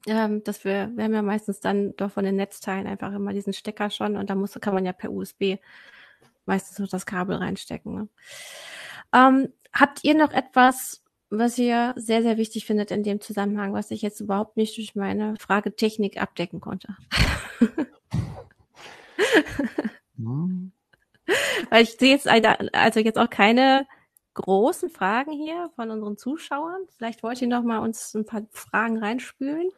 Ähm, dass wir, wir haben ja meistens dann doch von den Netzteilen einfach immer diesen Stecker schon und da muss, kann man ja per USB meistens noch das Kabel reinstecken. Ne? Ähm, habt ihr noch etwas, was ihr sehr, sehr wichtig findet in dem Zusammenhang, was ich jetzt überhaupt nicht durch meine Frage Technik abdecken konnte? hm. Weil ich sehe jetzt eine, also jetzt auch keine großen Fragen hier von unseren Zuschauern. Vielleicht wollt ihr noch mal uns ein paar Fragen reinspülen.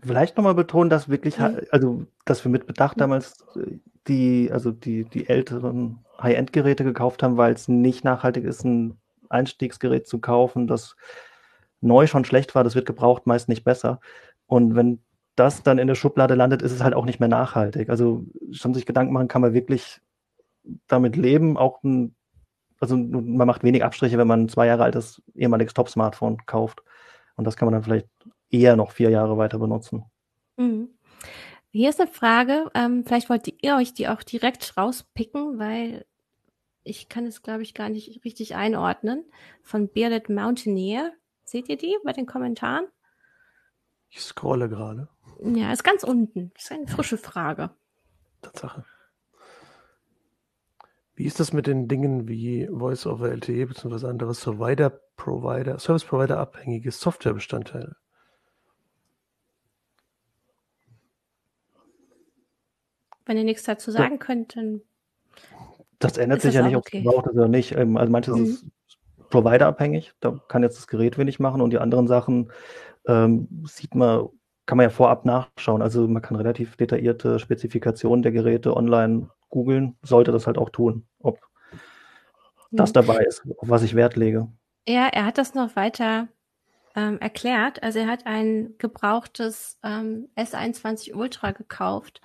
Vielleicht nochmal betonen, dass wirklich,
Mhm.
also, dass wir mit Bedacht damals äh, die, also die, die älteren High-End-Geräte gekauft haben, weil es nicht nachhaltig ist, ein Einstiegsgerät zu kaufen, das neu schon schlecht war, das wird gebraucht meist nicht besser. Und wenn das dann in der Schublade landet, ist es halt auch nicht mehr nachhaltig. Also schon sich Gedanken machen, kann man wirklich damit leben, auch ein, also man macht wenig Abstriche, wenn man ein zwei Jahre altes ehemaliges Top-Smartphone kauft. Und das kann man dann vielleicht eher noch vier Jahre weiter benutzen.
Mhm. Hier ist eine Frage, ähm, vielleicht wollt ihr euch die auch direkt rauspicken, weil ich kann es, glaube ich, gar nicht richtig einordnen. Von Bearded Mountaineer. Seht ihr die bei den Kommentaren?
Ich scrolle gerade.
Ja, ist ganz unten. Das ist eine frische Frage.
Tatsache. Wie ist das mit den Dingen wie Voice over LTE bzw. andere Provider, Provider, Service Provider abhängige Softwarebestandteile?
Wenn ihr nichts dazu sagen könnt, dann
Das ändert sich
das
ja nicht, ob es gebraucht ist oder nicht. Ähm, Also manches
Mhm.
ist providerabhängig, da kann jetzt das Gerät wenig machen und die anderen Sachen ähm, sieht man, kann man ja vorab nachschauen. Also man kann relativ detaillierte Spezifikationen der Geräte online googeln, sollte das halt auch tun, ob das
Mhm.
dabei ist, auf was ich Wert lege.
Ja, er hat das noch weiter ähm, erklärt. Also er hat ein gebrauchtes ähm, S21 Ultra gekauft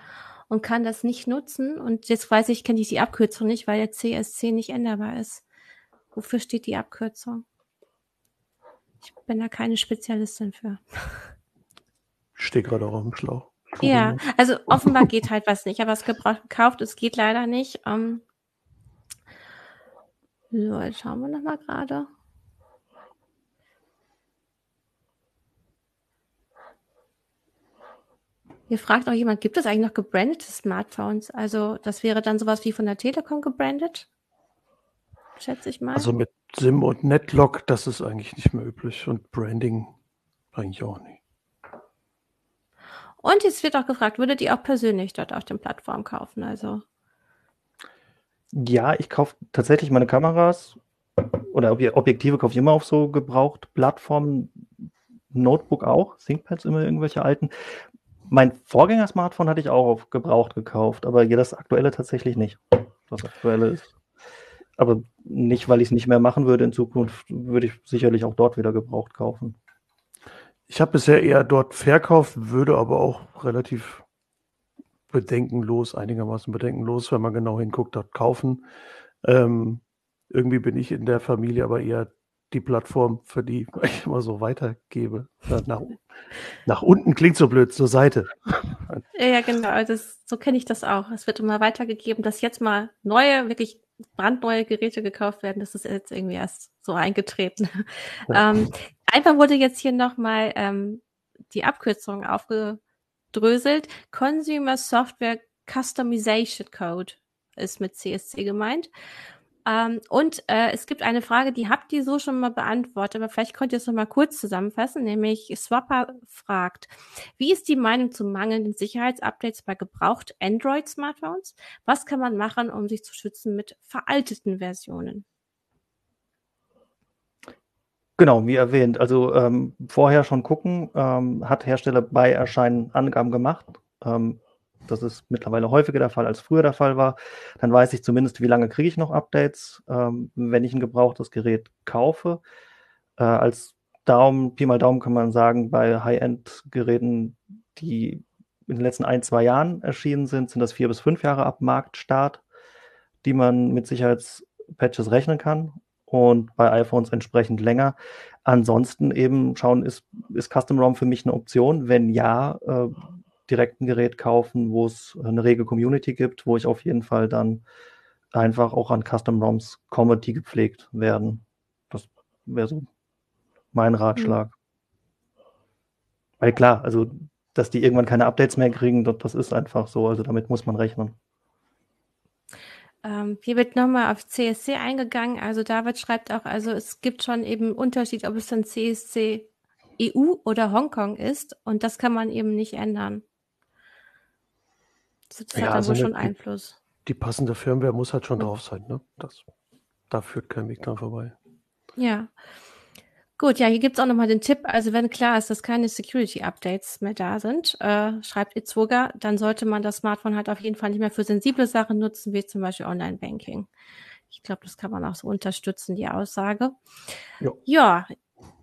und kann das nicht nutzen. Und jetzt weiß ich, kenne ich die Abkürzung nicht, weil der CSC nicht änderbar ist. Wofür steht die Abkürzung? Ich bin da keine Spezialistin für.
Ich stehe gerade auch auf dem Schlauch.
Ja, also offenbar geht halt was nicht. Ich habe was gebraucht gekauft, es geht leider nicht. Ähm, so, jetzt schauen wir nochmal gerade. Hier fragt auch jemand, gibt es eigentlich noch gebrandete Smartphones? Also das wäre dann sowas wie von der Telekom gebrandet? Schätze ich mal.
Also mit SIM und Netlock, das ist eigentlich nicht mehr üblich und Branding eigentlich auch nicht.
Und jetzt wird auch gefragt, würdet ihr auch persönlich dort auf den Plattformen kaufen? Also
Ja, ich kaufe tatsächlich meine Kameras oder Ob- Objektive kaufe ich immer auf so gebraucht Plattformen, Notebook auch, ThinkPads immer irgendwelche alten. Mein Vorgänger-Smartphone hatte ich auch auf gebraucht gekauft, aber das aktuelle tatsächlich nicht. Das aktuelle ist. Aber nicht, weil ich es nicht mehr machen würde in Zukunft, würde ich sicherlich auch dort wieder gebraucht kaufen.
Ich habe bisher eher dort verkauft, würde aber auch relativ bedenkenlos, einigermaßen bedenkenlos, wenn man genau hinguckt, dort kaufen. Ähm, irgendwie bin ich in der Familie aber eher die Plattform, für die ich immer so weitergebe. Ja, Nach, nach unten klingt so blöd, zur Seite.
Ja, ja, genau. Also das, so kenne ich das auch. Es wird immer weitergegeben, dass jetzt mal neue, wirklich brandneue Geräte gekauft werden. Das ist jetzt irgendwie erst so eingetreten.
Ja.
Ähm, einfach wurde jetzt hier nochmal ähm, die Abkürzung aufgedröselt. Consumer Software Customization Code ist mit CSC gemeint. Ähm, und äh, es gibt eine Frage, die habt ihr so schon mal beantwortet, aber vielleicht könnt ihr es noch mal kurz zusammenfassen, nämlich Swapper fragt, wie ist die Meinung zu mangelnden Sicherheitsupdates bei gebraucht Android-Smartphones? Was kann man machen, um sich zu schützen mit veralteten Versionen?
Genau, wie erwähnt. Also ähm, vorher schon gucken, ähm, hat Hersteller bei Erscheinen Angaben gemacht. Ähm, das ist mittlerweile häufiger der Fall, als früher der Fall war. Dann weiß ich zumindest, wie lange kriege ich noch Updates, ähm, wenn ich ein gebrauchtes Gerät kaufe. Äh, als Daumen, Pi mal Daumen kann man sagen, bei High-End-Geräten, die in den letzten ein, zwei Jahren erschienen sind, sind das vier bis fünf Jahre ab Marktstart, die man mit Sicherheitspatches rechnen kann und bei iPhones entsprechend länger. Ansonsten eben schauen, ist, ist Custom ROM für mich eine Option? Wenn ja, äh, direkt ein Gerät kaufen, wo es eine rege Community gibt, wo ich auf jeden Fall dann einfach auch an Custom ROMs komme, die gepflegt werden. Das wäre so mein Ratschlag. Weil klar, also dass die irgendwann keine Updates mehr kriegen, das, das ist einfach so. Also damit muss man rechnen.
Ähm, hier wird nochmal auf CSC eingegangen. Also David schreibt auch, also es gibt schon eben Unterschied, ob es dann CSC EU oder Hongkong ist. Und das kann man eben nicht ändern. Das
Ja,
hat dann
also
wohl schon
eine-
Einfluss.
die passende Firmware muss halt schon drauf sein. Ne? Das, da führt kein Weg dran vorbei.
Ja. Gut, ja, hier gibt es auch nochmal den Tipp, also wenn klar ist, dass keine Security-Updates mehr da sind, äh, schreibt Itzwoga, dann sollte man das Smartphone halt auf jeden Fall nicht mehr für sensible Sachen nutzen, wie zum Beispiel Online-Banking. Ich glaube, das kann man auch so unterstützen, die Aussage. Jo. Ja,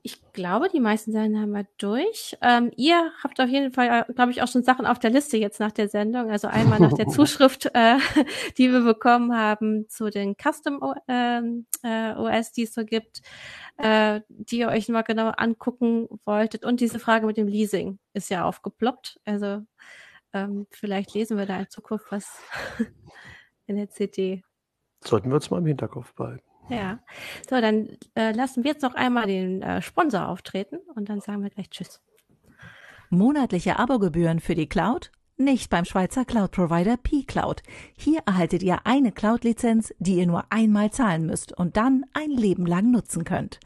ich glaube, die meisten Sachen haben wir durch. Ähm, ihr habt auf jeden Fall, äh, glaube ich, auch schon Sachen auf der Liste jetzt nach der Sendung. Also einmal nach der Zuschrift, äh, die wir bekommen haben zu den Custom ähm, äh, OS, die es so gibt, äh, die ihr euch mal genau angucken wolltet. Und diese Frage mit dem Leasing ist ja aufgeploppt. Also ähm, vielleicht lesen wir da in Zukunft was in der CD.
Sollten wir uns mal im Hinterkopf behalten.
Ja. So, dann äh, lassen wir jetzt noch einmal den äh, Sponsor auftreten und dann sagen wir gleich Tschüss.
Monatliche Abogebühren für die Cloud? Nicht beim Schweizer Cloud-Provider P-Cloud. Hier erhaltet ihr eine Cloud-Lizenz, die ihr nur einmal zahlen müsst und dann ein Leben lang nutzen könnt.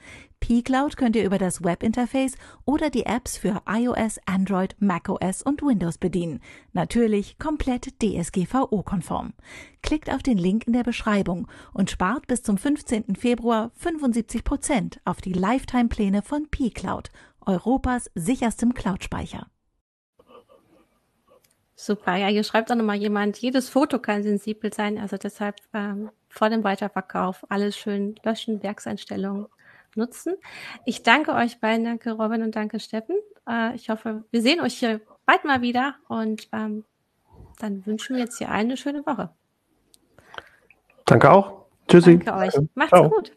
P-Cloud könnt ihr über das Webinterface oder die Apps für iOS, Android, macOS und Windows bedienen. Natürlich komplett DSGVO-konform. Klickt auf den Link in der Beschreibung und spart bis zum 15. Februar 75 Prozent auf die Lifetime-Pläne von P-Cloud, Europas sicherstem Cloud-Speicher.
Super, ja, hier schreibt auch nochmal jemand, jedes Foto kann sensibel sein, also deshalb ähm, vor dem Weiterverkauf alles schön löschen, Werkseinstellungen nutzen. Ich danke euch beiden, danke Robin und danke Steffen. Äh, ich hoffe, wir sehen euch hier bald mal wieder und ähm, dann wünschen wir jetzt hier eine schöne Woche.
Danke auch. Tschüssi.
Danke euch. Macht's Ciao. gut.